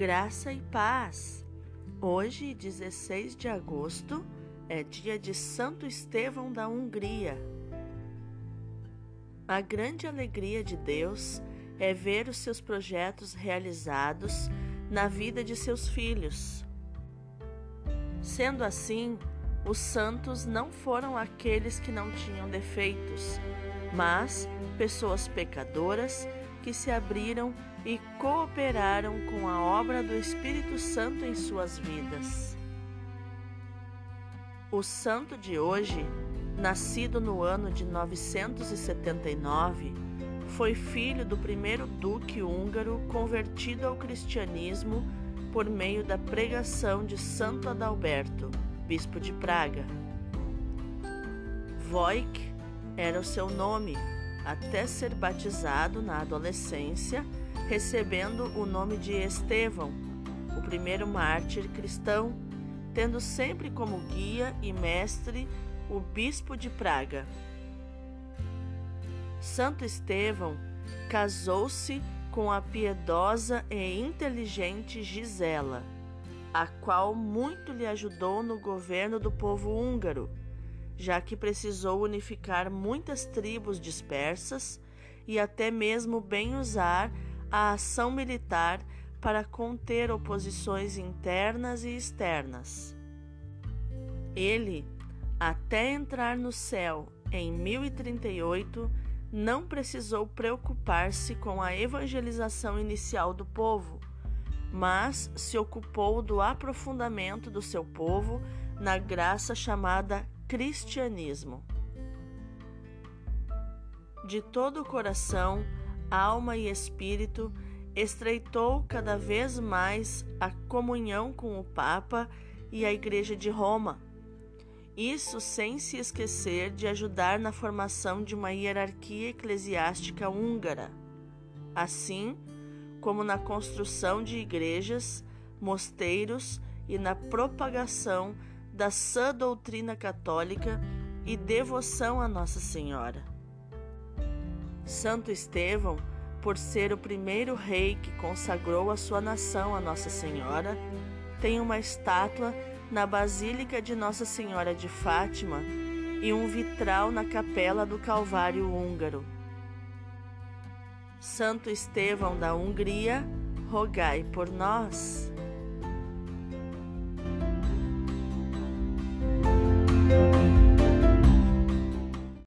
Graça e paz. Hoje, 16 de agosto, é dia de Santo Estevão da Hungria. A grande alegria de Deus é ver os seus projetos realizados na vida de seus filhos. Sendo assim, os santos não foram aqueles que não tinham defeitos, mas pessoas pecadoras que se abriram e cooperaram com a obra do Espírito Santo em suas vidas. O santo de hoje, nascido no ano de 979, foi filho do primeiro duque húngaro convertido ao cristianismo por meio da pregação de Santo Adalberto, bispo de Praga. Wojk era o seu nome, até ser batizado na adolescência, recebendo o nome de Estevão, o primeiro mártir cristão, tendo sempre como guia e mestre o bispo de Praga. Santo Estevão casou-se com a piedosa e inteligente Gisela, a qual muito lhe ajudou no governo do povo húngaro já que precisou unificar muitas tribos dispersas e até mesmo bem usar a ação militar para conter oposições internas e externas. Ele, até entrar no céu em 1038, não precisou preocupar-se com a evangelização inicial do povo, mas se ocupou do aprofundamento do seu povo na graça chamada cristianismo. De todo o coração, alma e espírito, estreitou cada vez mais a comunhão com o Papa e a Igreja de Roma. Isso sem se esquecer de ajudar na formação de uma hierarquia eclesiástica húngara, assim como na construção de igrejas, mosteiros e na propagação da sã doutrina católica e devoção a Nossa Senhora. Santo Estevão, por ser o primeiro rei que consagrou a sua nação a Nossa Senhora, tem uma estátua na Basílica de Nossa Senhora de Fátima e um vitral na Capela do Calvário húngaro. Santo Estevão da Hungria, rogai por nós.